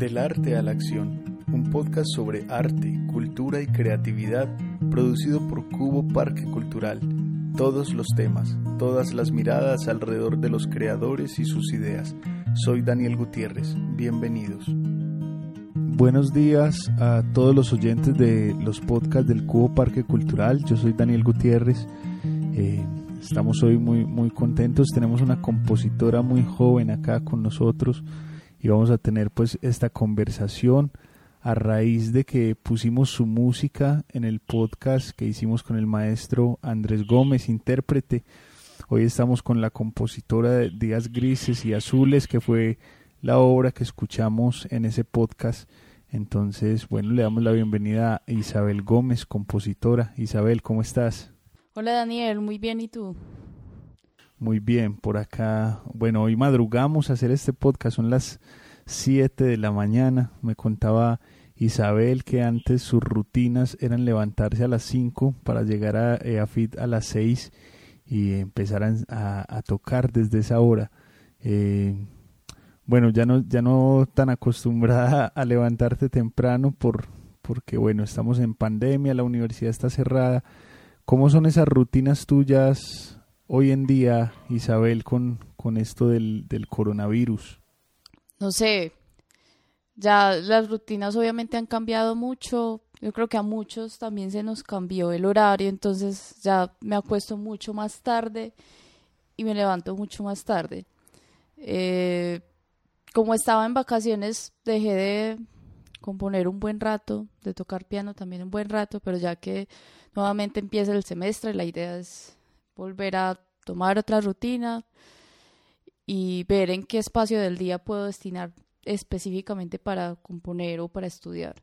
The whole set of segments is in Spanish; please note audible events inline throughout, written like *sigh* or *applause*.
Del arte a la acción, un podcast sobre arte, cultura y creatividad producido por Cubo Parque Cultural. Todos los temas, todas las miradas alrededor de los creadores y sus ideas. Soy Daniel Gutiérrez, bienvenidos. Buenos días a todos los oyentes de los podcasts del Cubo Parque Cultural. Yo soy Daniel Gutiérrez. Eh, estamos hoy muy, muy contentos. Tenemos una compositora muy joven acá con nosotros y vamos a tener pues esta conversación a raíz de que pusimos su música en el podcast que hicimos con el maestro Andrés Gómez, intérprete. Hoy estamos con la compositora de Días Grises y Azules, que fue la obra que escuchamos en ese podcast. Entonces, bueno, le damos la bienvenida a Isabel Gómez, compositora. Isabel, ¿cómo estás? Hola Daniel, muy bien, ¿y tú? Muy bien, por acá. Bueno, hoy madrugamos a hacer este podcast, son las 7 de la mañana. Me contaba Isabel que antes sus rutinas eran levantarse a las 5 para llegar a EAFIT a las 6 y empezar a, tocar desde esa hora. Eh, bueno, ya no, ya no tan acostumbrada a levantarte temprano por, porque bueno, estamos en pandemia, la universidad está cerrada. ¿Cómo son esas rutinas tuyas hoy en día, Isabel, con, con esto del, del coronavirus? No sé, ya las rutinas obviamente han cambiado mucho. Yo creo que a muchos también se nos cambió el horario, entonces ya me acuesto mucho más tarde y me levanto mucho más tarde. Eh, como estaba en vacaciones, dejé de componer un buen rato, de tocar piano también un buen rato, pero ya que nuevamente empieza el semestre, la idea es volver a tomar otra rutina y ver en qué espacio del día puedo destinar específicamente para componer o para estudiar.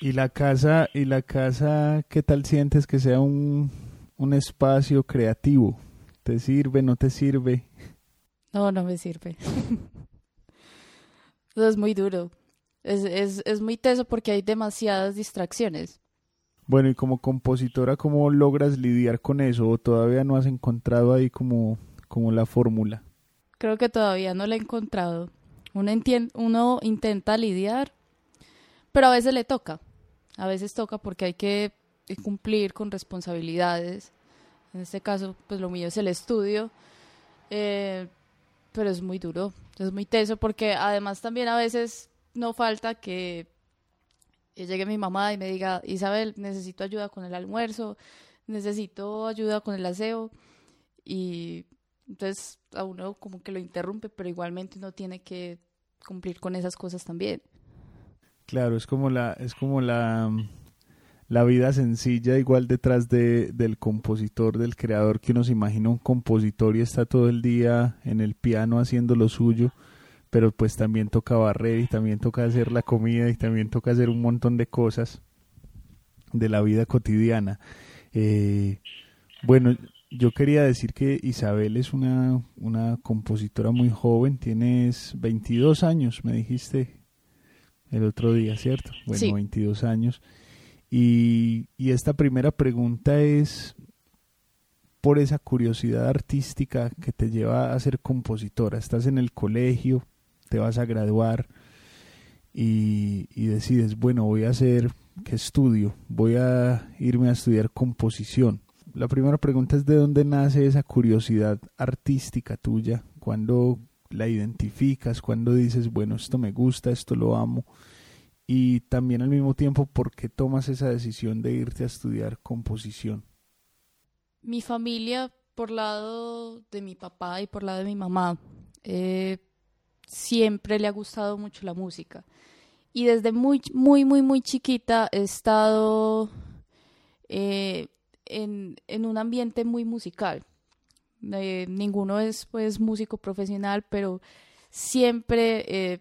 ¿Y la casa, y la casa qué tal sientes que sea un, un espacio creativo? ¿Te sirve, no te sirve? No, no me sirve. *laughs* es muy duro. Es, es, es muy teso porque hay demasiadas distracciones. Bueno, y como compositora, ¿cómo logras lidiar con eso? ¿O todavía no has encontrado ahí como, como la fórmula? Creo que todavía no la he encontrado. Uno, uno intenta lidiar, pero a veces le toca. A veces toca porque hay que cumplir con responsabilidades. En este caso, pues lo mío es el estudio. Eh, pero es muy duro, es muy teso porque además también a veces no falta que llegue mi mamá y me diga, Isabel, necesito ayuda con el almuerzo, necesito ayuda con el aseo. Y entonces a uno como que lo interrumpe, pero igualmente uno tiene que cumplir con esas cosas también. Claro, es como la, es como la, la vida sencilla igual detrás de, del compositor, del creador, que uno se imagina un compositor y está todo el día en el piano haciendo lo suyo pero pues también toca barrer y también toca hacer la comida y también toca hacer un montón de cosas de la vida cotidiana. Eh, bueno, yo quería decir que Isabel es una, una compositora muy joven, tienes 22 años, me dijiste el otro día, ¿cierto? Bueno, 22 años. Y, y esta primera pregunta es por esa curiosidad artística que te lleva a ser compositora. Estás en el colegio, te vas a graduar y, decides, bueno, voy a hacer, ¿qué estudio? Voy a irme a estudiar composición. La primera pregunta es de dónde nace esa curiosidad artística tuya, cuando la identificas, cuando dices, bueno, esto me gusta, esto lo amo, y también al mismo tiempo, ¿por qué tomas esa decisión de irte a estudiar composición? Mi familia, por lado de mi papá y por lado de mi mamá, eh, siempre le ha gustado mucho la música. Y desde muy, muy, muy, muy chiquita he estado eh, en, un ambiente muy musical. Eh, ninguno es pues músico profesional, pero siempre eh,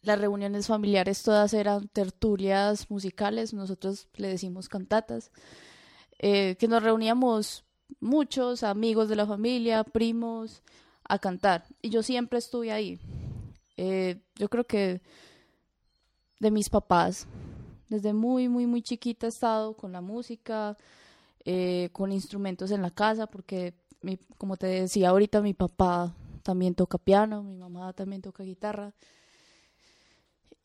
las reuniones familiares todas eran tertulias musicales, nosotros le decimos cantatas, que nos reuníamos muchos amigos de la familia, primos, a cantar. Y yo siempre estuve ahí. Eh, yo creo que de mis papás, desde muy, muy, muy chiquita he estado con la música, eh, con instrumentos en la casa, porque mi, como te decía ahorita, mi papá también toca piano, mi mamá también toca guitarra.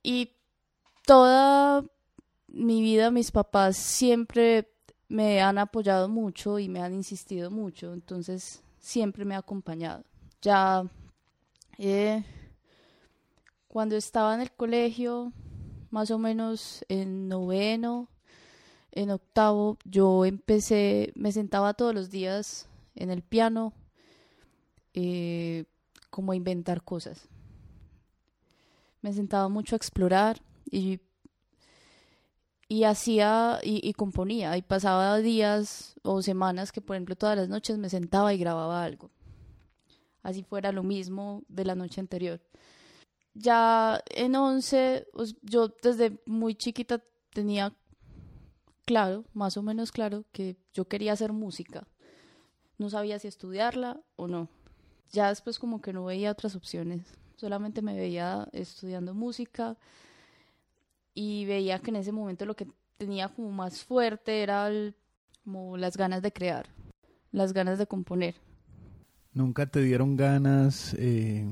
Y toda mi vida mis papás siempre me han apoyado mucho y me han insistido mucho, entonces siempre me ha acompañado. Ya eh, cuando estaba en el colegio, más o menos en noveno, en octavo, yo empecé, me sentaba todos los días en el piano eh, como a inventar cosas. Me sentaba mucho a explorar y, y hacía y, y componía y pasaba días o semanas que por ejemplo todas las noches me sentaba y grababa algo. Así fuera lo mismo de la noche anterior. Ya en once, yo desde muy chiquita tenía claro, más o menos claro, que yo quería hacer música. No sabía si estudiarla o no. Ya después como que no veía otras opciones. Solamente me veía estudiando música y veía que en ese momento lo que tenía como más fuerte era como las ganas de crear, las ganas de componer. ¿Nunca te dieron ganas, eh,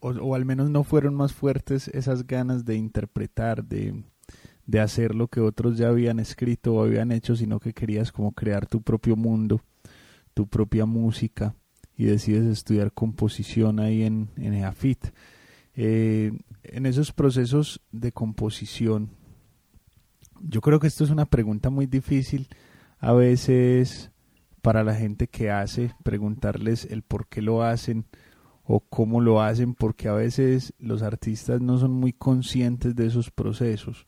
o, al menos no fueron más fuertes esas ganas de interpretar, de, de hacer lo que otros ya habían escrito o habían hecho, sino que querías como crear tu propio mundo, tu propia música? y decides estudiar composición ahí en, en EAFIT. Eh, en esos procesos de composición, yo creo que esto es una pregunta muy difícil a veces para la gente que hace, preguntarles el por qué lo hacen o cómo lo hacen, porque a veces los artistas no son muy conscientes de esos procesos.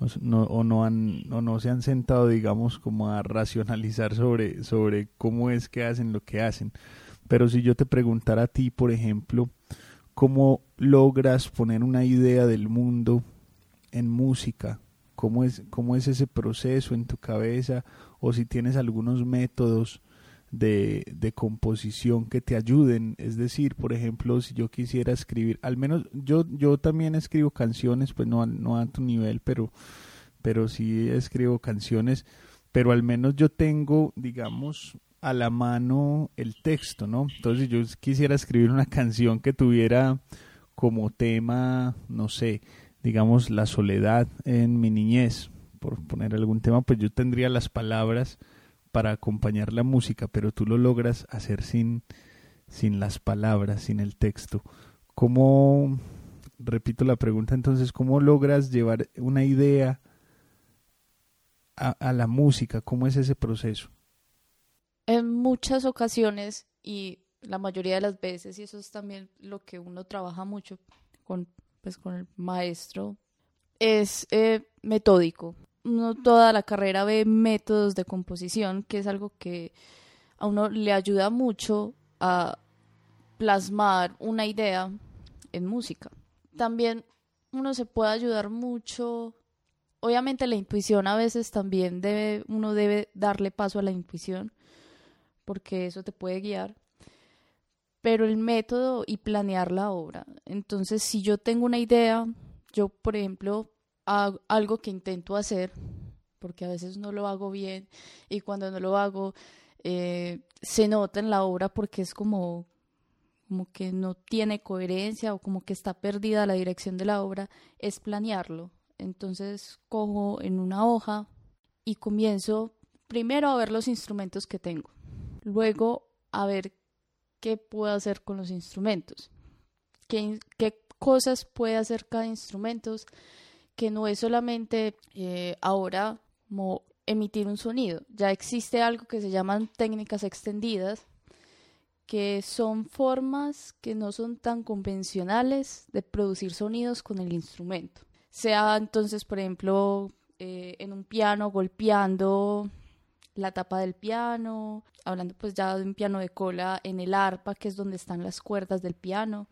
O no, o no, han, o no se han sentado, digamos, como a racionalizar sobre, sobre cómo es que hacen lo que hacen. Pero si yo te preguntara a ti, por ejemplo, cómo logras poner una idea del mundo en música, cómo es, cómo es ese proceso en tu cabeza, o si tienes algunos métodos de, de composición que te ayuden. Es decir, por ejemplo, si yo quisiera escribir, al menos yo, yo también escribo canciones, pues no, no a tu nivel, pero, pero sí escribo canciones, pero al menos yo tengo, digamos, a la mano el texto, ¿no? Entonces yo quisiera escribir una canción que tuviera como tema, no sé, digamos, la soledad en mi niñez, por poner algún tema, pues yo tendría las palabras para acompañar la música, pero tú lo logras hacer sin, sin las palabras, sin el texto. ¿Cómo, repito la pregunta entonces, cómo logras llevar una idea a, a la música? ¿Cómo es ese proceso? En muchas ocasiones y la mayoría de las veces, y eso es también lo que uno trabaja mucho con, pues, con el maestro, es eh, metódico uno toda la carrera ve métodos de composición, que es algo que a uno le ayuda mucho a plasmar una idea en música. También uno se puede ayudar mucho. Obviamente la intuición a veces también debe, uno debe darle paso a la intuición, porque eso te puede guiar. Pero el método y planear la obra. Entonces, si yo tengo una idea, yo, por ejemplo, algo que intento hacer, porque a veces no lo hago bien y cuando no lo hago eh, se nota en la obra porque es como, como que no tiene coherencia o como que está perdida la dirección de la obra, es planearlo. Entonces cojo en una hoja y comienzo primero a ver los instrumentos que tengo, luego a ver qué puedo hacer con los instrumentos, qué, qué cosas puede hacer cada instrumento, que no es solamente eh, ahora como emitir un sonido, ya existe algo que se llaman técnicas extendidas, que son formas que no son tan convencionales de producir sonidos con el instrumento. Sea entonces, por ejemplo, eh, en un piano golpeando la tapa del piano, hablando pues ya de un piano de cola en el arpa, que es donde están las cuerdas del piano.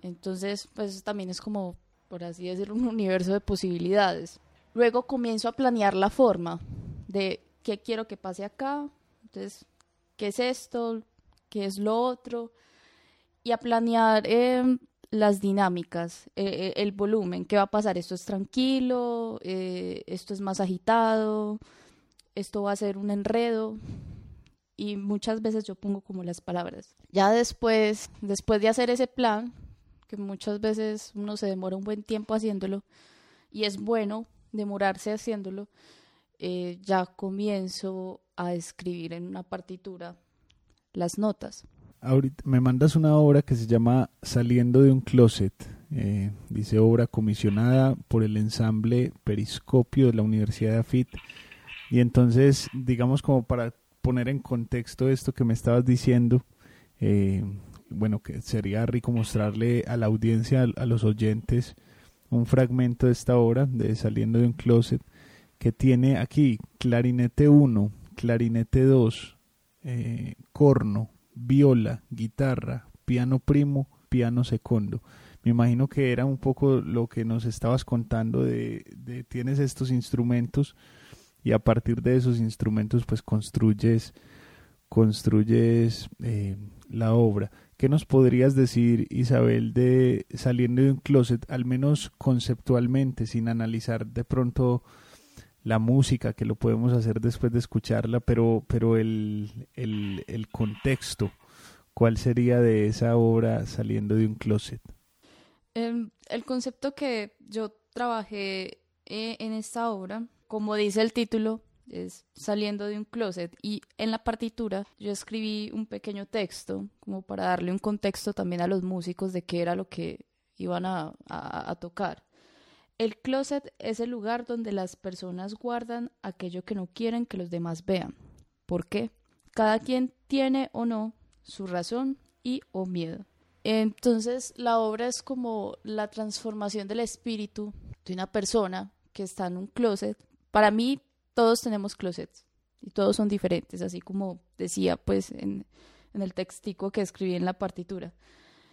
Entonces, pues también es como por así decirlo, un universo de posibilidades. Luego comienzo a planear la forma de qué quiero que pase acá, entonces, qué es esto, qué es lo otro, y a planear em, las dinámicas, eh, eh, el volumen, qué va a pasar, esto es tranquilo, eh, esto es más agitado, esto va a ser un enredo, y muchas veces yo pongo como las palabras. Ya después, después de hacer ese plan, que muchas veces uno se demora un buen tiempo haciéndolo y es bueno demorarse haciéndolo, eh, ya comienzo a escribir en una partitura las notas. Ahorita me mandas una obra que se llama Saliendo de un Closet. Eh, dice obra comisionada por el ensamble Periscopio de la Universidad de Afit. Y entonces, digamos como para poner en contexto esto que me estabas diciendo, eh, bueno, que sería rico mostrarle a la audiencia, a, los oyentes, un fragmento de esta obra de Saliendo de un Closet, que tiene aquí clarinete 1, clarinete 2, eh, corno, viola, guitarra, piano primo, piano segundo. Me imagino que era un poco lo que nos estabas contando de, de tienes estos instrumentos y a partir de esos instrumentos pues construyes construyes eh, la obra. ¿Qué nos podrías decir, Isabel, de saliendo de un closet, al menos conceptualmente, sin analizar de pronto la música, que lo podemos hacer después de escucharla, pero, pero el, el, el contexto, ¿cuál sería de esa obra saliendo de un closet? Em, el concepto que yo trabajé eh, en esta obra, como dice el título, es saliendo de un closet y en la partitura yo escribí un pequeño texto como para darle un contexto también a los músicos de qué era lo que iban a, a tocar. El closet es el lugar donde las personas guardan aquello que no quieren que los demás vean. ¿Por qué? Cada quien tiene o no su razón y o miedo. Entonces la obra es como la transformación del espíritu de una persona que está en un closet. Para mí todos tenemos closets y todos son diferentes, así como decía pues en, el textico que escribí en la partitura.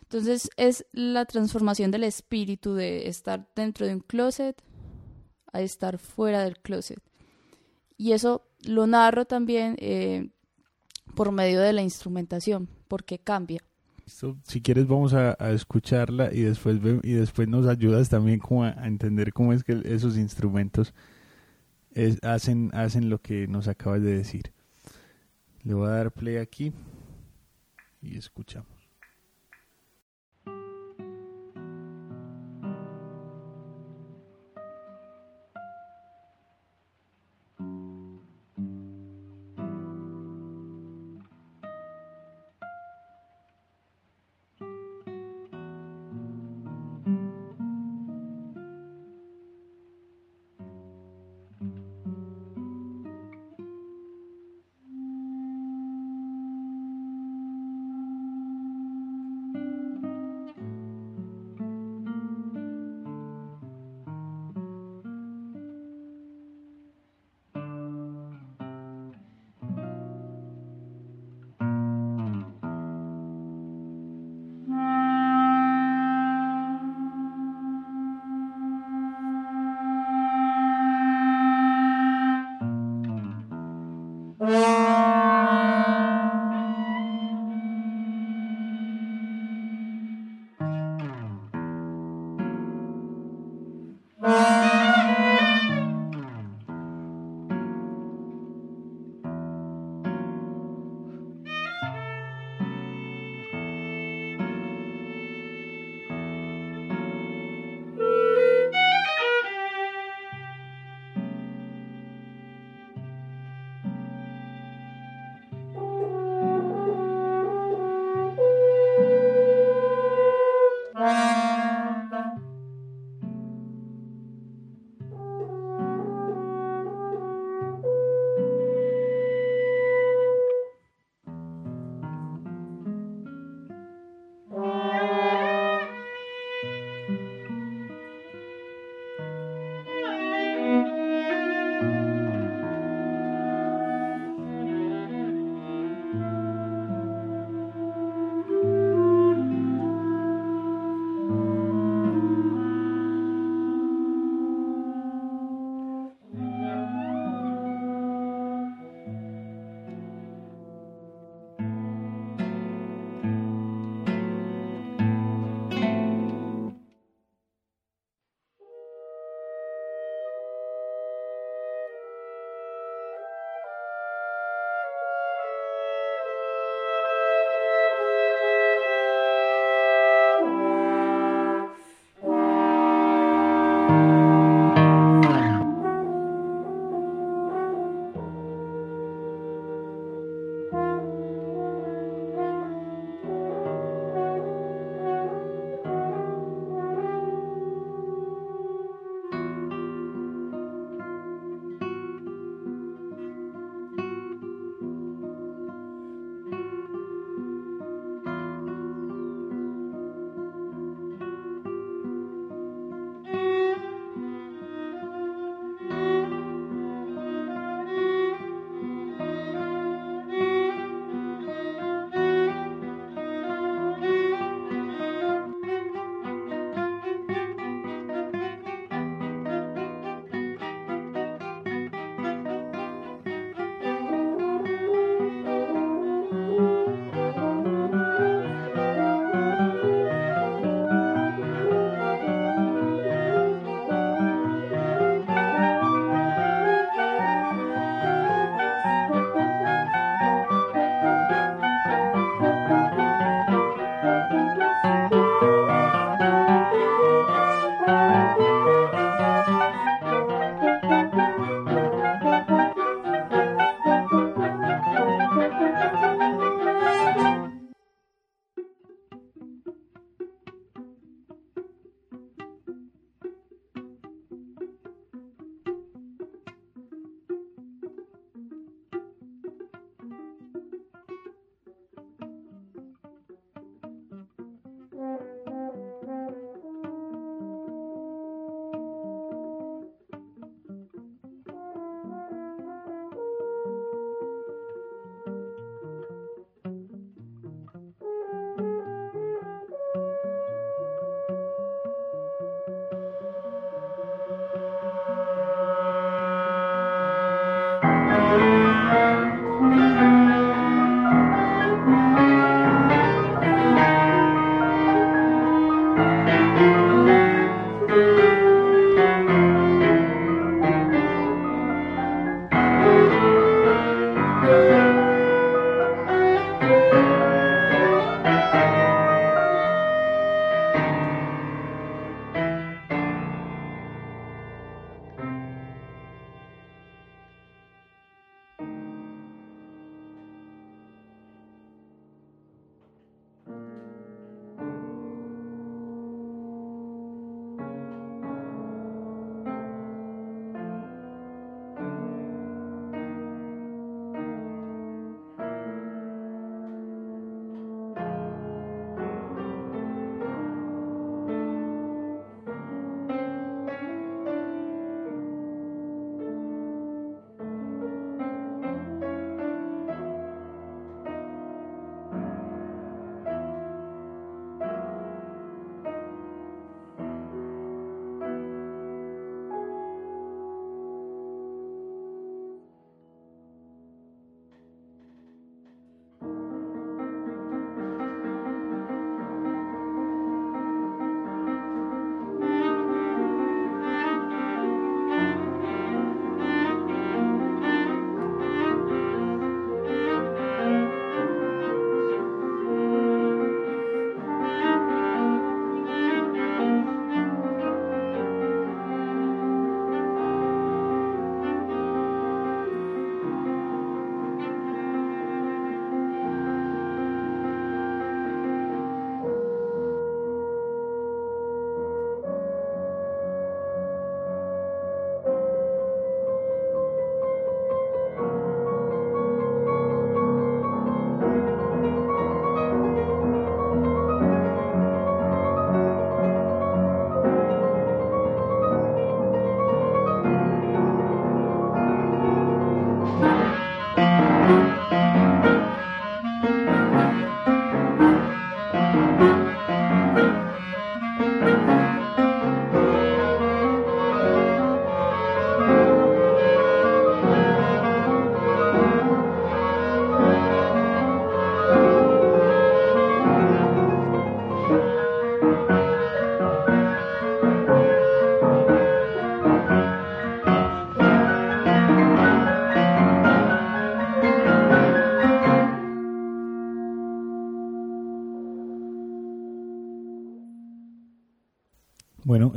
Entonces es la transformación del espíritu de estar dentro de un closet a estar fuera del closet. Y eso lo narro también eh, por medio de la instrumentación, porque cambia. Si quieres vamos a, escucharla y después y después nos ayudas también como a, entender cómo es que esos instrumentos hacen, hacen lo que nos acabas de decir. Le voy a dar play aquí y escuchamos.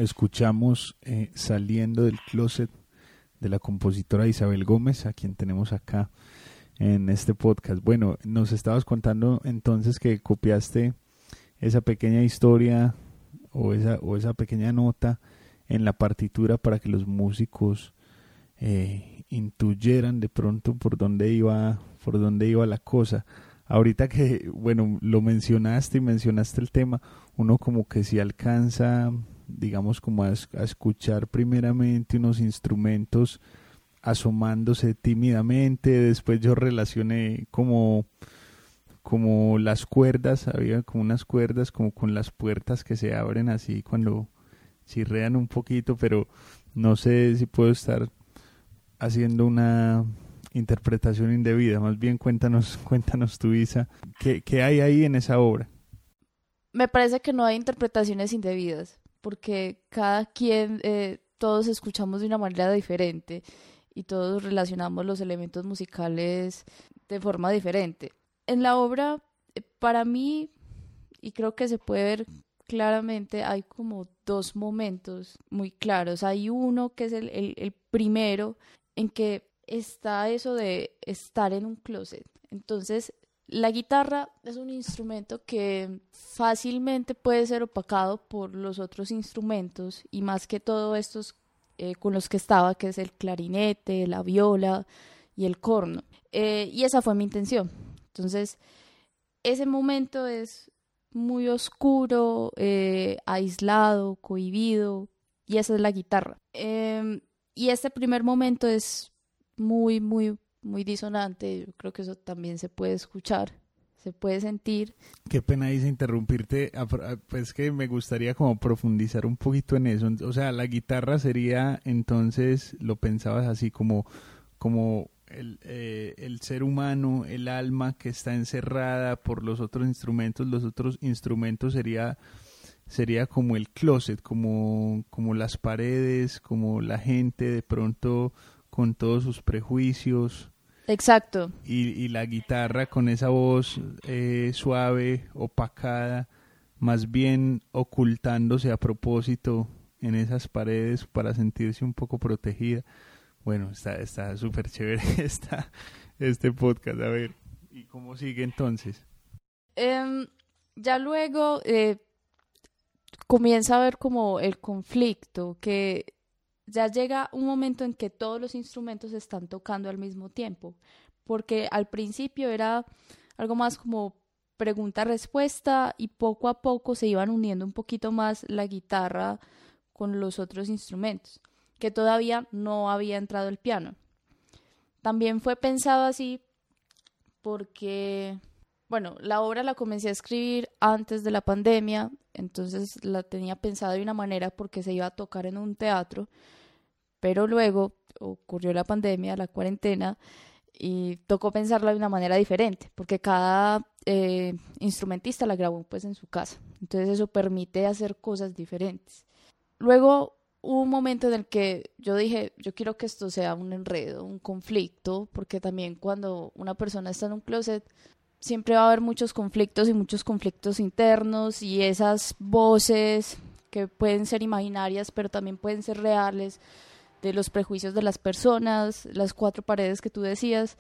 Escuchamos eh, Saliendo del Closet de la compositora Isabel Gómez, a quien tenemos acá en este podcast. Bueno, nos estabas contando entonces que copiaste esa pequeña historia o esa, o esa pequeña nota en la partitura para que los músicos eh, intuyeran de pronto por dónde iba, por dónde iba la cosa. Ahorita que, bueno, lo mencionaste y mencionaste el tema, uno como que si alcanza digamos, como a, escuchar primeramente unos instrumentos asomándose tímidamente, después yo relacioné como como las cuerdas, había como unas cuerdas como con las puertas que se abren así cuando chirrean un poquito, pero no sé si puedo estar haciendo una interpretación indebida, más bien cuéntanos, *laughs* cuéntanos tu Isa, ¿qué, qué hay ahí en esa obra? Me parece que no hay interpretaciones indebidas porque cada quien, eh, todos escuchamos de una manera diferente y todos relacionamos los elementos musicales de forma diferente. En la obra, eh, para mí, y creo que se puede ver claramente, hay como dos momentos muy claros. Hay uno que es el, el primero en que está eso de estar en un closet. Entonces, la guitarra es un instrumento que fácilmente puede ser opacado por los otros instrumentos y más que todo estos eh, con los que estaba, que es el clarinete, la viola y el corno. Eh, y esa fue mi intención. Entonces, ese momento es muy oscuro, eh, aislado, cohibido, y esa es la guitarra. Em, y este primer momento es muy, muy, muy disonante, yo creo que eso también se puede escuchar, se puede sentir. Qué pena dice interrumpirte, pues que me gustaría como profundizar un poquito en eso, o sea, la guitarra sería entonces, lo pensabas así como, como el, eh, el ser humano, el alma que está encerrada por los otros instrumentos, los otros instrumentos sería sería como el closet, como, como las paredes, como la gente de pronto con todos sus prejuicios, Exacto. Y, la guitarra con esa voz eh, suave, opacada, más bien ocultándose a propósito en esas paredes para sentirse un poco protegida. Bueno, está súper chévere *laughs* está este podcast. A ver, ¿y cómo sigue entonces? Em, ya luego eh, comienza a ver como el conflicto que ya llega un momento en que todos los instrumentos están tocando al mismo tiempo, porque al principio era algo más como pregunta-respuesta y poco a poco se iban uniendo un poquito más la guitarra con los otros instrumentos, que todavía no había entrado el piano. También fue pensado así porque, bueno, la obra la comencé a escribir antes de la pandemia, entonces la tenía pensada de una manera porque se iba a tocar en un teatro, pero luego ocurrió la pandemia, la cuarentena, y tocó pensarla de una manera diferente, porque cada eh, instrumentista la grabó pues en su casa. Entonces eso permite hacer cosas diferentes. Luego hubo un momento en el que yo dije, yo quiero que esto sea un enredo, un conflicto, porque también cuando una persona está en un closet, siempre va a haber muchos conflictos y muchos conflictos internos y esas voces que pueden ser imaginarias, pero también pueden ser reales, de los prejuicios de las personas, las cuatro paredes que tú decías,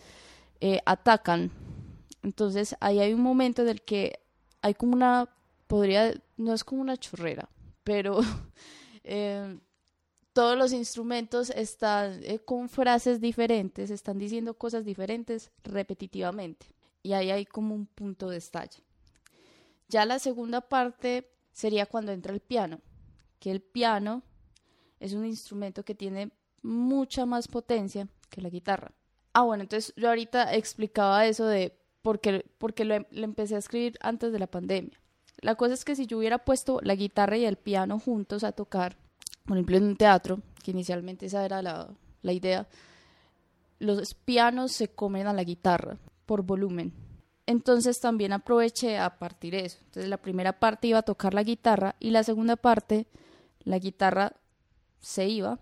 eh, atacan. Entonces ahí hay un momento en el que hay como una, podría, no es como una chorrera, pero *laughs* eh, todos los instrumentos están eh, con frases diferentes, están diciendo cosas diferentes repetitivamente. Y ahí hay como un punto de estalle. Ya la segunda parte sería cuando entra el piano, que el piano es un instrumento que tiene mucha más potencia que la guitarra. Ah, bueno, entonces yo ahorita explicaba eso de por qué, porque lo, empecé a escribir antes de la pandemia. La cosa es que si yo hubiera puesto la guitarra y el piano juntos a tocar, por ejemplo en un teatro, que inicialmente esa era la, la idea, los pianos se comen a la guitarra por volumen. Entonces también aproveché a partir eso. Entonces la primera parte iba a tocar la guitarra y la segunda parte la guitarra se iba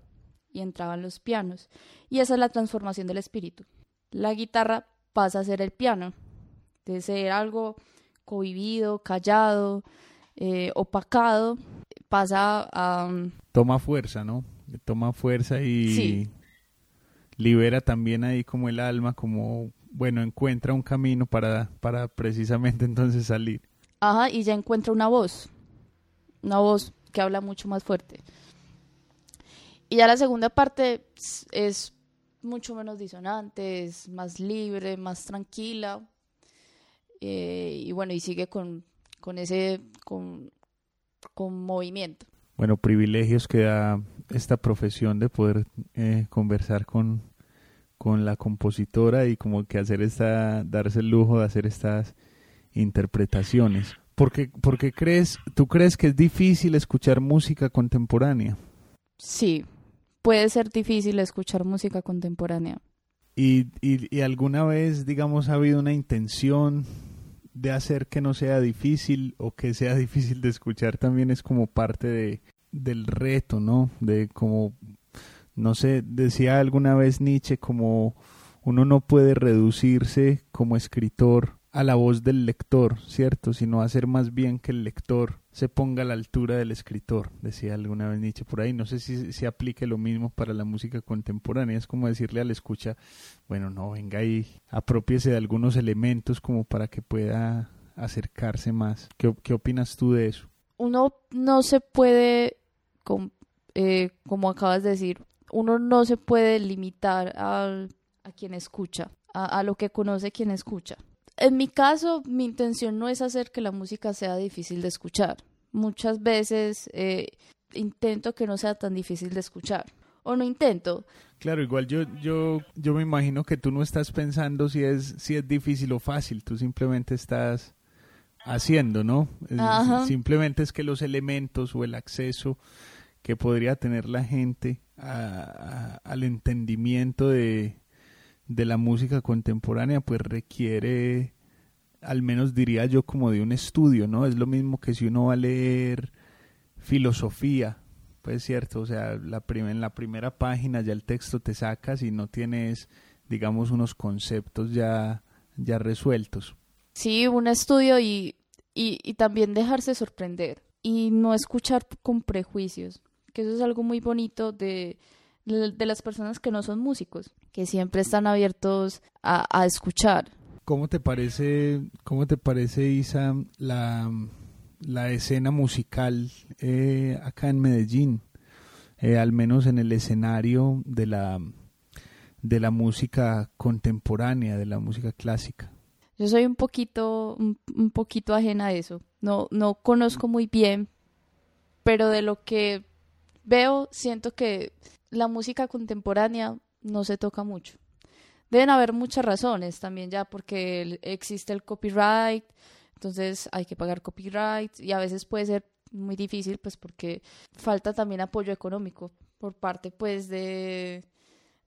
y entraban los pianos. Y esa es la transformación del espíritu. La guitarra pasa a ser el piano. De ser algo cohibido, callado, eh, opacado, pasa a... Um, Toma fuerza, ¿no? Toma fuerza y libera también ahí como el alma, como, bueno, encuentra un camino para, para precisamente entonces salir. Ajá, y ya encuentra una voz, una voz que habla mucho más fuerte. Y ya la segunda parte es mucho menos disonante, es más libre, más tranquila. Eh, y bueno, y sigue con, con ese, con, con movimiento. Bueno, privilegios que da esta profesión de poder eh, conversar con, con la compositora y como que hacer esta, darse el lujo de hacer estas interpretaciones. Porque, porque crees, ¿tú crees que es difícil escuchar música contemporánea? Sí, puede ser difícil escuchar música contemporánea. ¿Y, y, y alguna vez, digamos, ha habido una intención de hacer que no sea difícil o que sea *laughs* difícil de escuchar también es como parte de, del reto, ¿no? De como, no sé, decía alguna vez Nietzsche como uno no puede reducirse como escritor a la voz del lector, ¿cierto? Sino hacer más bien que el lector se ponga a la altura del escritor, decía alguna vez Nietzsche por ahí. No sé si se aplique lo mismo para la música contemporánea. Es como decirle al escucha, bueno, no, venga ahí, apropiese de algunos elementos como para que pueda acercarse más. ¿Qué, qué opinas tú de eso? Uno no se puede, eh, como acabas de decir, uno no se puede limitar a quien escucha, a lo que conoce quien escucha en mi caso, mi intención no es hacer que la música sea difícil de escuchar. Muchas veces eh, intento que no sea tan difícil de escuchar. O no intento. Claro, igual yo, yo, yo me imagino que tú no estás pensando si es, si es difícil o fácil, tú simplemente estás haciendo, ¿no? Simplemente es que los elementos o el acceso que podría tener la gente al entendimiento de, de la música contemporánea pues requiere al menos diría yo como de un estudio, ¿no? Es lo mismo que si uno va a leer filosofía, pues cierto, o sea, la en la primera página ya el texto te sacas y no tienes, digamos, unos conceptos ya, ya resueltos. Sí, un estudio y, y también dejarse sorprender y no escuchar con prejuicios, que eso es algo muy bonito de, de las personas que no son músicos, que siempre están abiertos a, escuchar. ¿Cómo te parece, cómo te parece Isa, la, la escena musical eh, acá en Medellín? Eh, al menos en el escenario de la, de la música contemporánea, de la música clásica. Yo soy un poquito, un, un poquito ajena a eso. No, no conozco muy bien, pero de lo que veo, siento que la música contemporánea no se toca mucho. Deben haber muchas razones también ya porque existe el copyright, entonces hay que pagar copyright y a veces puede ser muy difícil pues porque falta también apoyo económico por parte pues de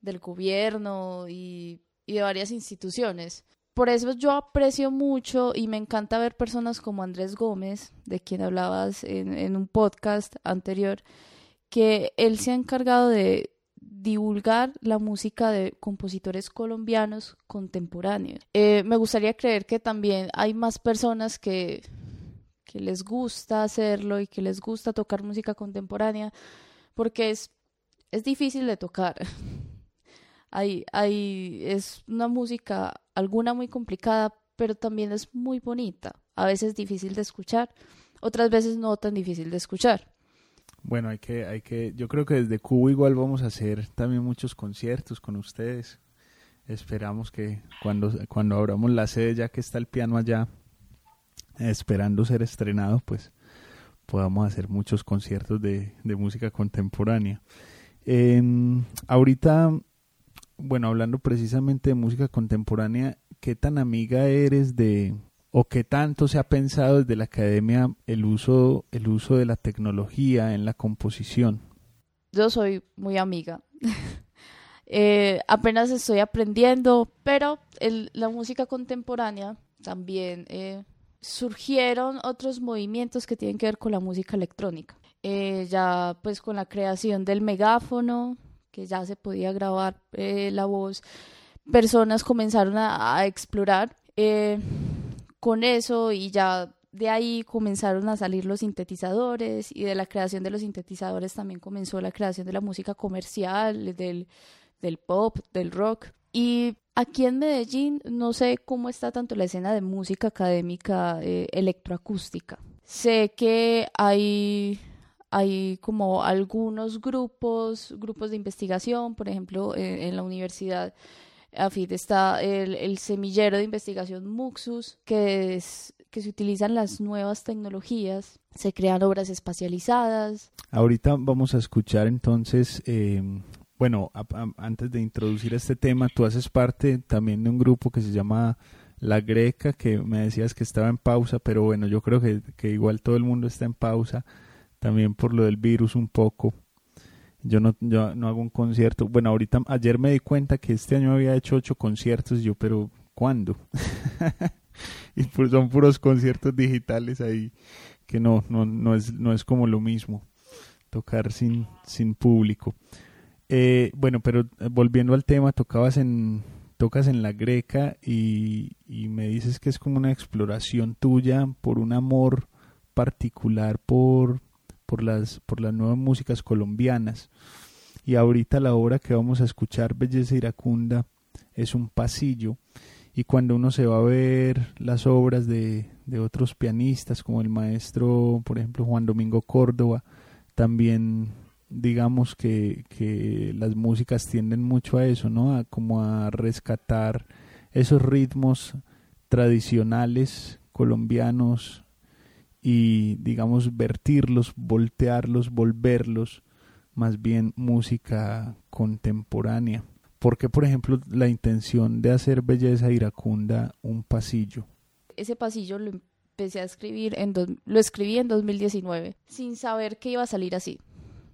del gobierno y, de varias instituciones. Por eso yo aprecio mucho y me encanta ver personas como Andrés Gómez, de quien hablabas en un podcast anterior, que él se ha encargado de divulgar la música de compositores colombianos contemporáneos. Eh, me gustaría creer que también hay más personas que, que les gusta hacerlo y que les gusta tocar música contemporánea porque es, es difícil de tocar. *laughs* hay, hay, es una música, alguna muy complicada, pero también es muy bonita. A veces difícil de escuchar, otras veces no tan difícil de escuchar. Bueno, hay que, hay que, yo creo que desde Cuba igual vamos a hacer también muchos conciertos con ustedes. Esperamos que cuando, cuando abramos la sede, ya que está el piano allá, esperando ser estrenado, pues podamos hacer muchos conciertos de, de música contemporánea. Em, ahorita, bueno, hablando precisamente de música contemporánea, ¿qué tan amiga eres de, o qué tanto se ha pensado desde la academia el uso, el uso de la tecnología en la composición? Yo soy muy amiga. *laughs* Eh, apenas estoy aprendiendo, pero la música contemporánea también eh, surgieron otros movimientos que tienen que ver con la música electrónica. Eh, ya pues con la creación del megáfono, que ya se podía grabar la voz, personas comenzaron a, a explorar con eso y ya de ahí comenzaron a salir los sintetizadores y de la creación de los sintetizadores también comenzó la creación de la música comercial, del, del pop, del rock. Y aquí en Medellín no sé cómo está tanto la escena de música académica eh, electroacústica. Sé que hay, hay como algunos grupos, grupos de investigación, por ejemplo, en la universidad AFID está el, semillero de investigación Muxus, que es que se utilizan las nuevas tecnologías, se crean obras espacializadas. Ahorita vamos a escuchar entonces, eh, bueno, antes de introducir este tema, tú haces parte también de un grupo que se llama La Greca, que me decías que estaba en pausa, pero bueno, yo creo que, que igual todo el mundo está en pausa, también por lo del virus un poco. Yo no, yo no hago un concierto. Bueno, ahorita, ayer me di cuenta que este año había hecho ocho conciertos. yo, pero ¿cuándo? *laughs* y pues son puros conciertos digitales ahí que no, no, no, es, no es como lo mismo tocar sin, sin público. Eh, bueno, pero eh, volviendo al tema, tocabas en, tocas en la Greca y, y me dices que es como una exploración tuya por un amor particular por por las, por las nuevas músicas colombianas. Y ahorita la obra que vamos a escuchar, Belleza Iracunda, es un pasillo. Y cuando uno se va a ver las obras de, de otros pianistas, como el maestro, por ejemplo, Juan Domingo Córdoba, también digamos que, que las músicas tienden mucho a eso, ¿no? A como a rescatar esos ritmos tradicionales colombianos y digamos vertirlos, voltearlos, volverlos más bien música contemporánea. porque por ejemplo, la intención de hacer Belleza Iracunda un pasillo? Ese pasillo lo empecé a escribir, en lo escribí en 2019, sin saber que iba a salir así.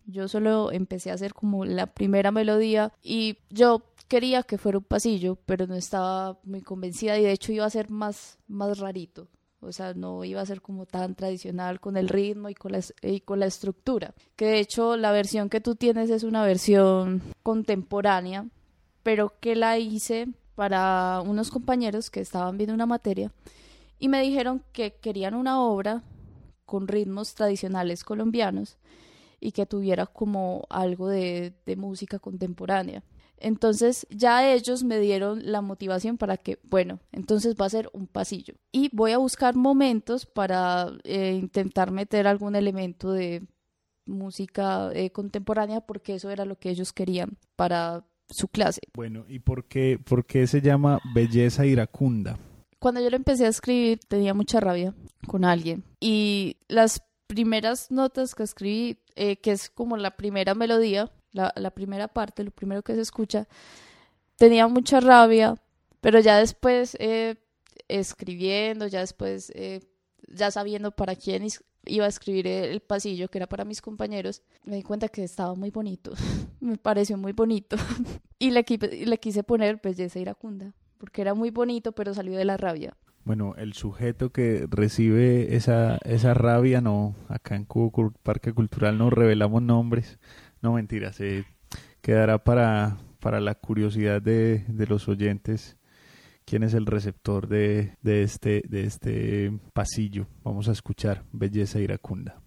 Yo solo empecé a hacer como la primera melodía y yo quería que fuera un pasillo, pero no estaba muy convencida y de hecho iba a ser más, más rarito o sea, no iba a ser como tan tradicional con el ritmo y con, la, y con la estructura. Que de hecho la versión que tú tienes es una versión contemporánea, pero que la hice para unos compañeros que estaban viendo una materia y me dijeron que querían una obra con ritmos tradicionales colombianos y que tuviera como algo de, de música contemporánea. Entonces ya ellos me dieron la motivación para que, bueno, entonces va a ser un pasillo. Y voy a buscar momentos para eh, intentar meter algún elemento de música eh, contemporánea porque eso era lo que ellos querían para su clase. Bueno, ¿y por qué, por qué se llama Belleza Iracunda? Cuando yo lo empecé a escribir tenía mucha rabia con alguien y las primeras notas que escribí, eh, que es como la primera melodía, la, primera parte, lo primero que se escucha, tenía mucha rabia, pero ya después eh, escribiendo, ya después eh, ya sabiendo para quién iba a escribir el pasillo, que era para mis compañeros, me di cuenta que estaba muy bonito, *laughs* me pareció muy bonito *laughs* y le, quise poner belleza iracunda, porque era muy bonito, pero salió de la rabia. Bueno, el sujeto que recibe esa, esa rabia, no, acá en Cubo Parque Cultural no revelamos nombres, no, mentira, se quedará para, para la curiosidad de, de los oyentes quién es el receptor de, de, este, de este pasillo. Vamos a escuchar Belleza Iracunda.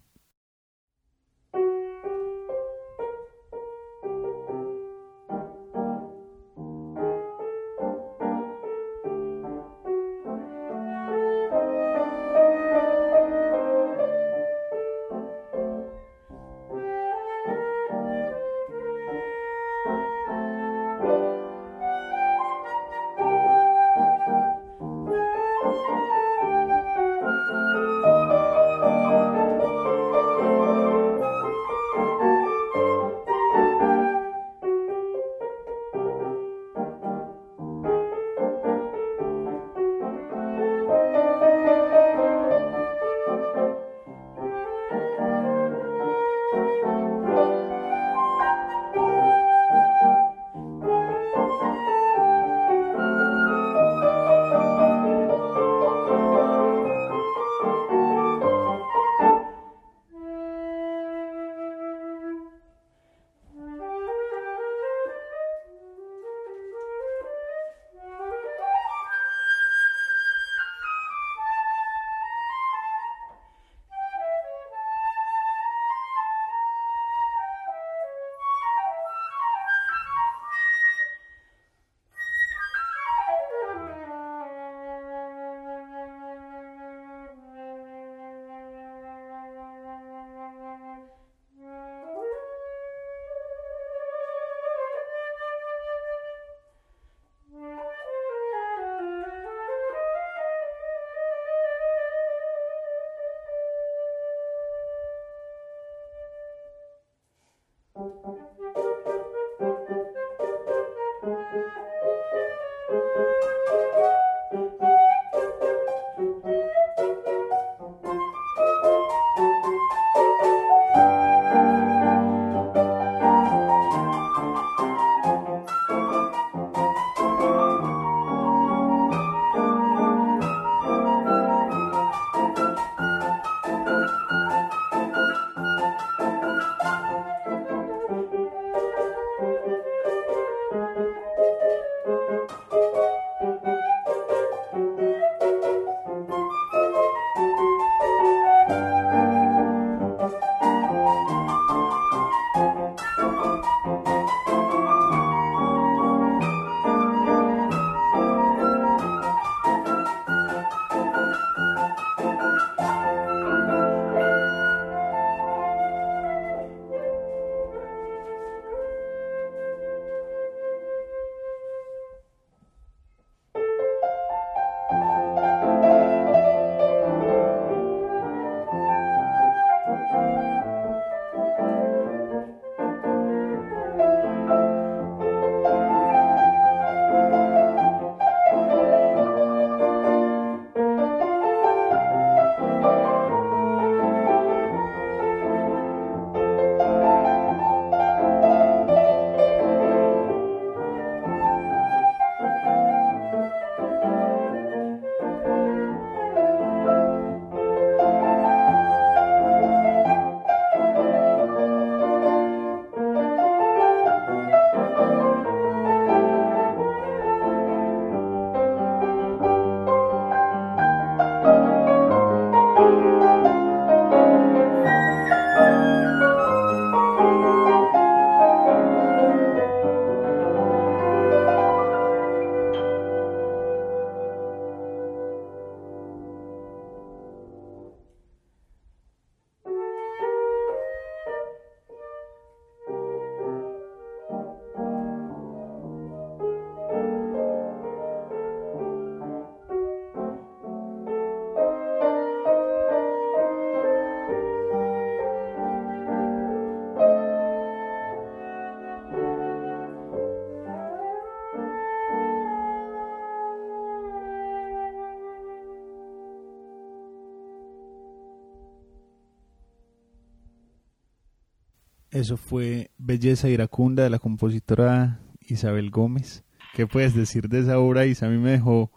Eso fue Belleza Iracunda de la compositora Isabel Gómez. ¿Qué puedes decir de esa obra, Isa? A mí me dejó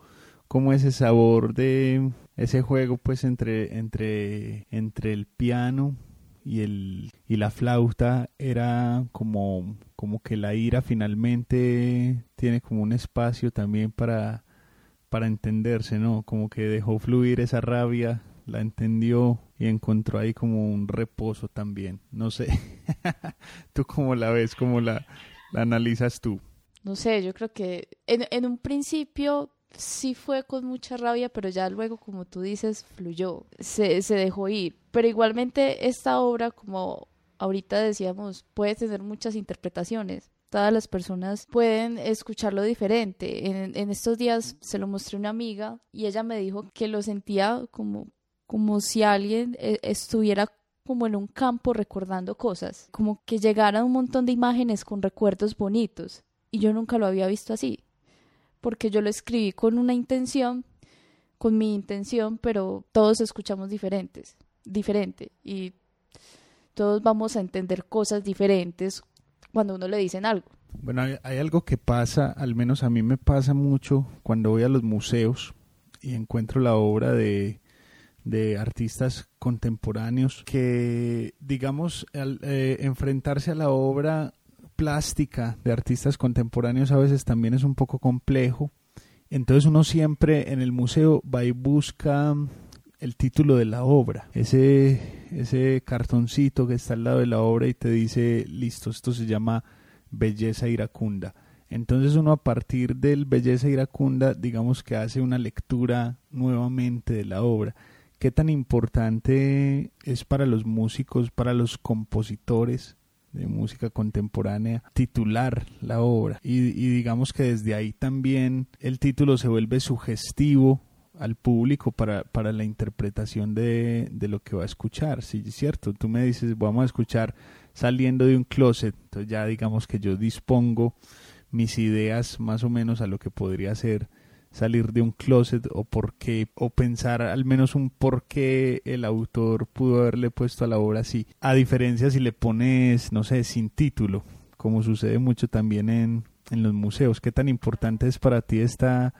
como ese sabor de ese juego pues entre, entre, entre el piano y, el, y la flauta era como, como que la ira finalmente tiene como un espacio también para, para entenderse, ¿no? Como que dejó fluir esa rabia la entendió y encontró ahí como un reposo también. No sé, *laughs* *laughs* ¿tú cómo la ves? ¿Cómo la, analizas tú? No sé, yo creo que en, un principio sí fue con mucha rabia, pero ya luego, como tú dices, fluyó, se, se dejó ir. Pero igualmente esta obra, como ahorita decíamos, puede tener muchas interpretaciones. Todas las personas pueden escucharlo diferente. En, en estos días se lo mostré a una amiga y ella me dijo que lo sentía como como si alguien eh, estuviera como en un campo recordando cosas, como que llegaran un montón de imágenes con recuerdos bonitos. Y yo nunca lo había visto así, porque yo lo escribí con una intención, con mi intención, pero todos escuchamos diferentes, diferente, y todos vamos a entender cosas diferentes cuando uno le dicen algo. Bueno, hay, hay algo que pasa, al menos a mí me pasa mucho cuando voy a los museos y encuentro la obra de de artistas contemporáneos que, digamos, al eh, enfrentarse a la obra plástica de artistas contemporáneos a veces también es un poco complejo. Entonces uno siempre en el museo va y busca el título de la obra, ese, ese cartoncito que está al lado de la obra y te dice, listo, esto se llama Belleza Iracunda. Entonces uno a partir del Belleza Iracunda, digamos que hace una lectura nuevamente de la obra qué tan importante es para los músicos, para los compositores de música contemporánea titular la obra y, digamos que desde ahí también el título se vuelve sugestivo al público para, para la interpretación de, de, lo que va a escuchar. Sí, es cierto. Tú me dices, vamos a escuchar saliendo de un closet. Entonces ya digamos que yo dispongo mis ideas más o menos a lo que podría ser salir de un closet o por qué, o pensar al menos un por qué el autor pudo haberle puesto a la obra así. A diferencia si le pones, no sé, sin título, como sucede mucho también en, en los museos. ¿Qué tan importante es para ti esta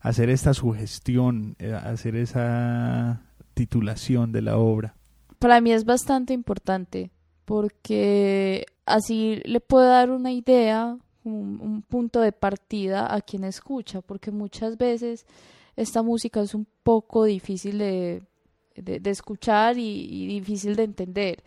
hacer esta sugestión, eh, hacer esa titulación de la obra? Para mí es bastante importante porque así le puedo dar una idea, un, punto de partida a quien escucha, porque muchas veces esta música es un poco difícil de, escuchar y, difícil de entender.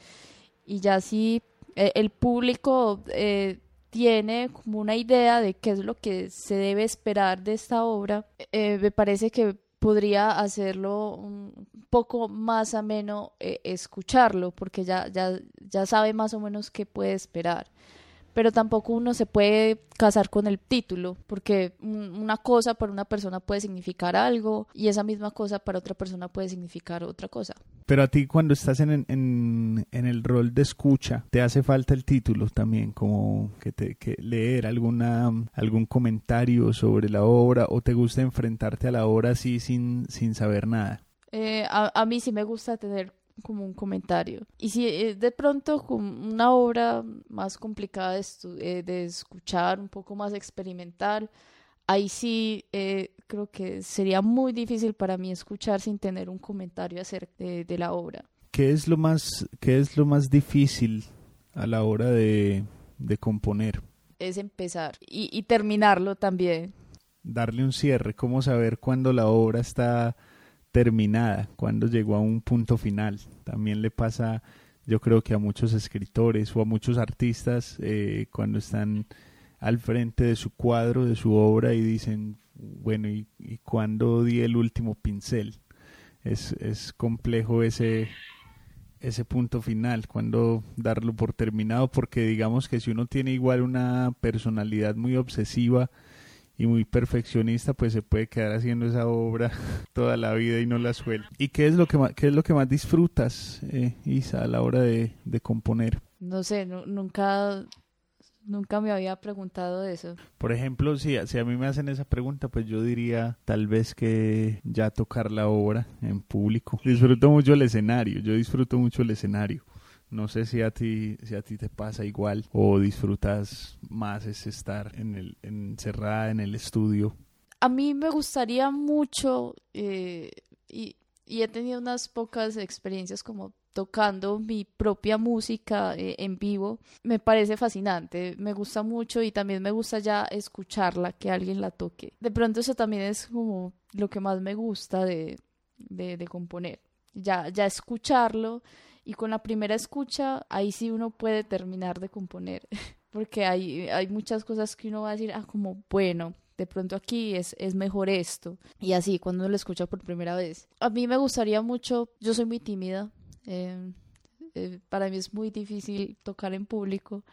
Y ya si eh, el público eh, tiene como una idea de qué es lo que se debe esperar de esta obra, eh, me parece que podría hacerlo un poco más ameno escucharlo, porque ya, ya, ya sabe más o menos qué puede esperar pero tampoco uno se puede casar con el título, porque una cosa para una persona puede significar algo y esa misma cosa para otra persona puede significar otra cosa. Pero a ti cuando estás en, en, en el rol de escucha, ¿te hace falta el título también? Como que, te, que leer alguna, algún comentario sobre la obra o te gusta enfrentarte a la obra así sin, sin saber nada? Eh, a, a mí sí me gusta tener como un comentario. Y si es de pronto una obra más complicada de, eh, de escuchar, un poco más experimental, ahí sí eh, creo que sería muy difícil para mí escuchar sin tener un comentario acerca de, la obra. ¿Qué es lo más, qué es lo más difícil a la hora de, de componer? Es empezar y, y terminarlo también. Darle un cierre, cómo saber cuándo la obra está terminada, cuando llegó a un punto final. También le pasa, yo creo que a muchos escritores o a muchos artistas eh, cuando están al frente de su cuadro, de su obra y dicen, bueno, ¿y, y cuándo di el último pincel? Es, es complejo ese, ese punto final, cuando darlo por terminado, porque digamos que si uno tiene igual una personalidad muy obsesiva, y muy perfeccionista, pues se puede quedar haciendo esa obra *laughs* toda la vida y no la suelta. ¿Y qué es lo que más, qué es lo que más disfrutas, eh, Isa, a la hora de, componer? No sé, nunca, nunca me había preguntado eso. Por ejemplo, si, si a mí me hacen esa pregunta, pues yo diría tal vez que ya tocar la obra en público. Disfruto mucho el escenario, yo disfruto mucho el escenario. No sé si a ti, si a ti te pasa igual o disfrutas más ese estar en el, encerrada en el estudio. A mí me gustaría mucho eh, y, he tenido unas pocas experiencias como tocando mi propia música eh, en vivo. Me parece fascinante, me gusta mucho y también me gusta ya escucharla, que alguien la toque. De pronto eso también es como lo que más me gusta de, de, de componer. Ya, ya escucharlo y con la primera escucha ahí sí uno puede terminar de componer, *laughs* porque hay, hay muchas cosas que uno va a decir, ah, como, bueno, de pronto aquí es, es mejor esto, y así cuando lo escucha por primera vez. A mí me gustaría mucho, yo soy muy tímida, em, eh, para mí es muy difícil tocar en público,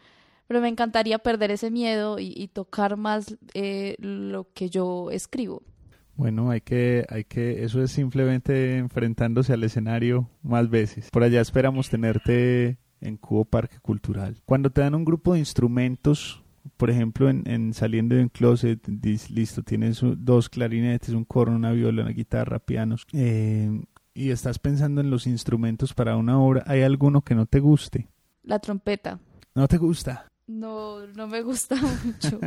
pero me encantaría perder ese miedo y, tocar más eh, lo que yo escribo. Bueno, hay que, hay que, eso es simplemente enfrentándose al escenario más veces. Por allá esperamos tenerte en Cubo Parque Cultural. Cuando te dan un grupo de instrumentos, por ejemplo, en, saliendo de un closet, listo, tienes dos clarinetes, un corno, una viola, una guitarra, pianos, eh, y estás pensando en los instrumentos para una obra, ¿hay alguno que no te guste? La trompeta. ¿No te gusta? No, no me gusta *laughs* mucho.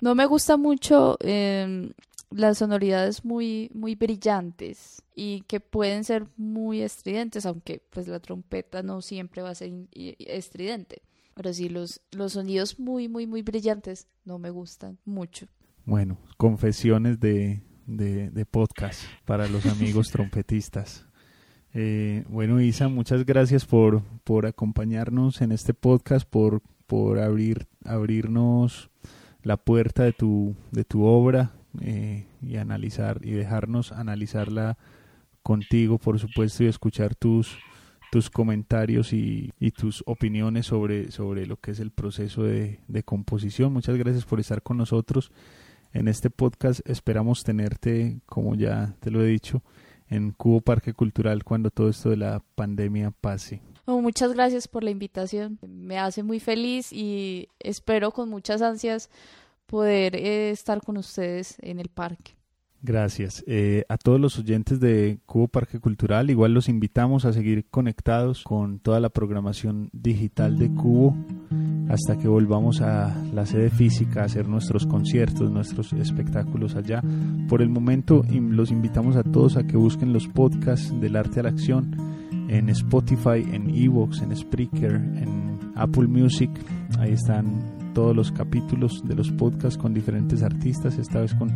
no me gusta mucho eh, las sonoridades muy, muy brillantes y que pueden ser muy estridentes, aunque pues la trompeta no siempre va a ser estridente. Pero sí, los, los sonidos muy, muy, muy brillantes no me gustan mucho. Bueno, confesiones de, de, podcast para los amigos *laughs* trompetistas. Eh, bueno, Isa, muchas gracias por, por acompañarnos en este podcast, por, por abrir, abrirnos la puerta de tu, de tu obra, eh, y analizar y dejarnos analizarla contigo, por supuesto, y escuchar tus, tus comentarios y, y, tus opiniones sobre, sobre lo que es el proceso de, de, composición. Muchas gracias por estar con nosotros en este podcast. Esperamos tenerte, como ya te lo he dicho, en Cubo Parque Cultural cuando todo esto de la pandemia pase. Muchas gracias por la invitación. Me hace muy feliz y espero con muchas ansias poder eh, estar con ustedes en el parque. Gracias. Eh, a todos los oyentes de Cubo Parque Cultural, igual los invitamos a seguir conectados con toda la programación digital de Cubo hasta que volvamos a la sede física a hacer nuestros conciertos, nuestros espectáculos allá. Por el momento los invitamos a todos a que busquen los podcasts del arte a la acción en Spotify, en Evox, en Spreaker, en Apple Music. Ahí están todos los capítulos de los podcasts con diferentes artistas, esta vez con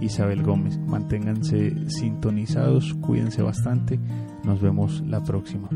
Isabel Gómez. Manténganse sintonizados, cuídense bastante, nos vemos la próxima.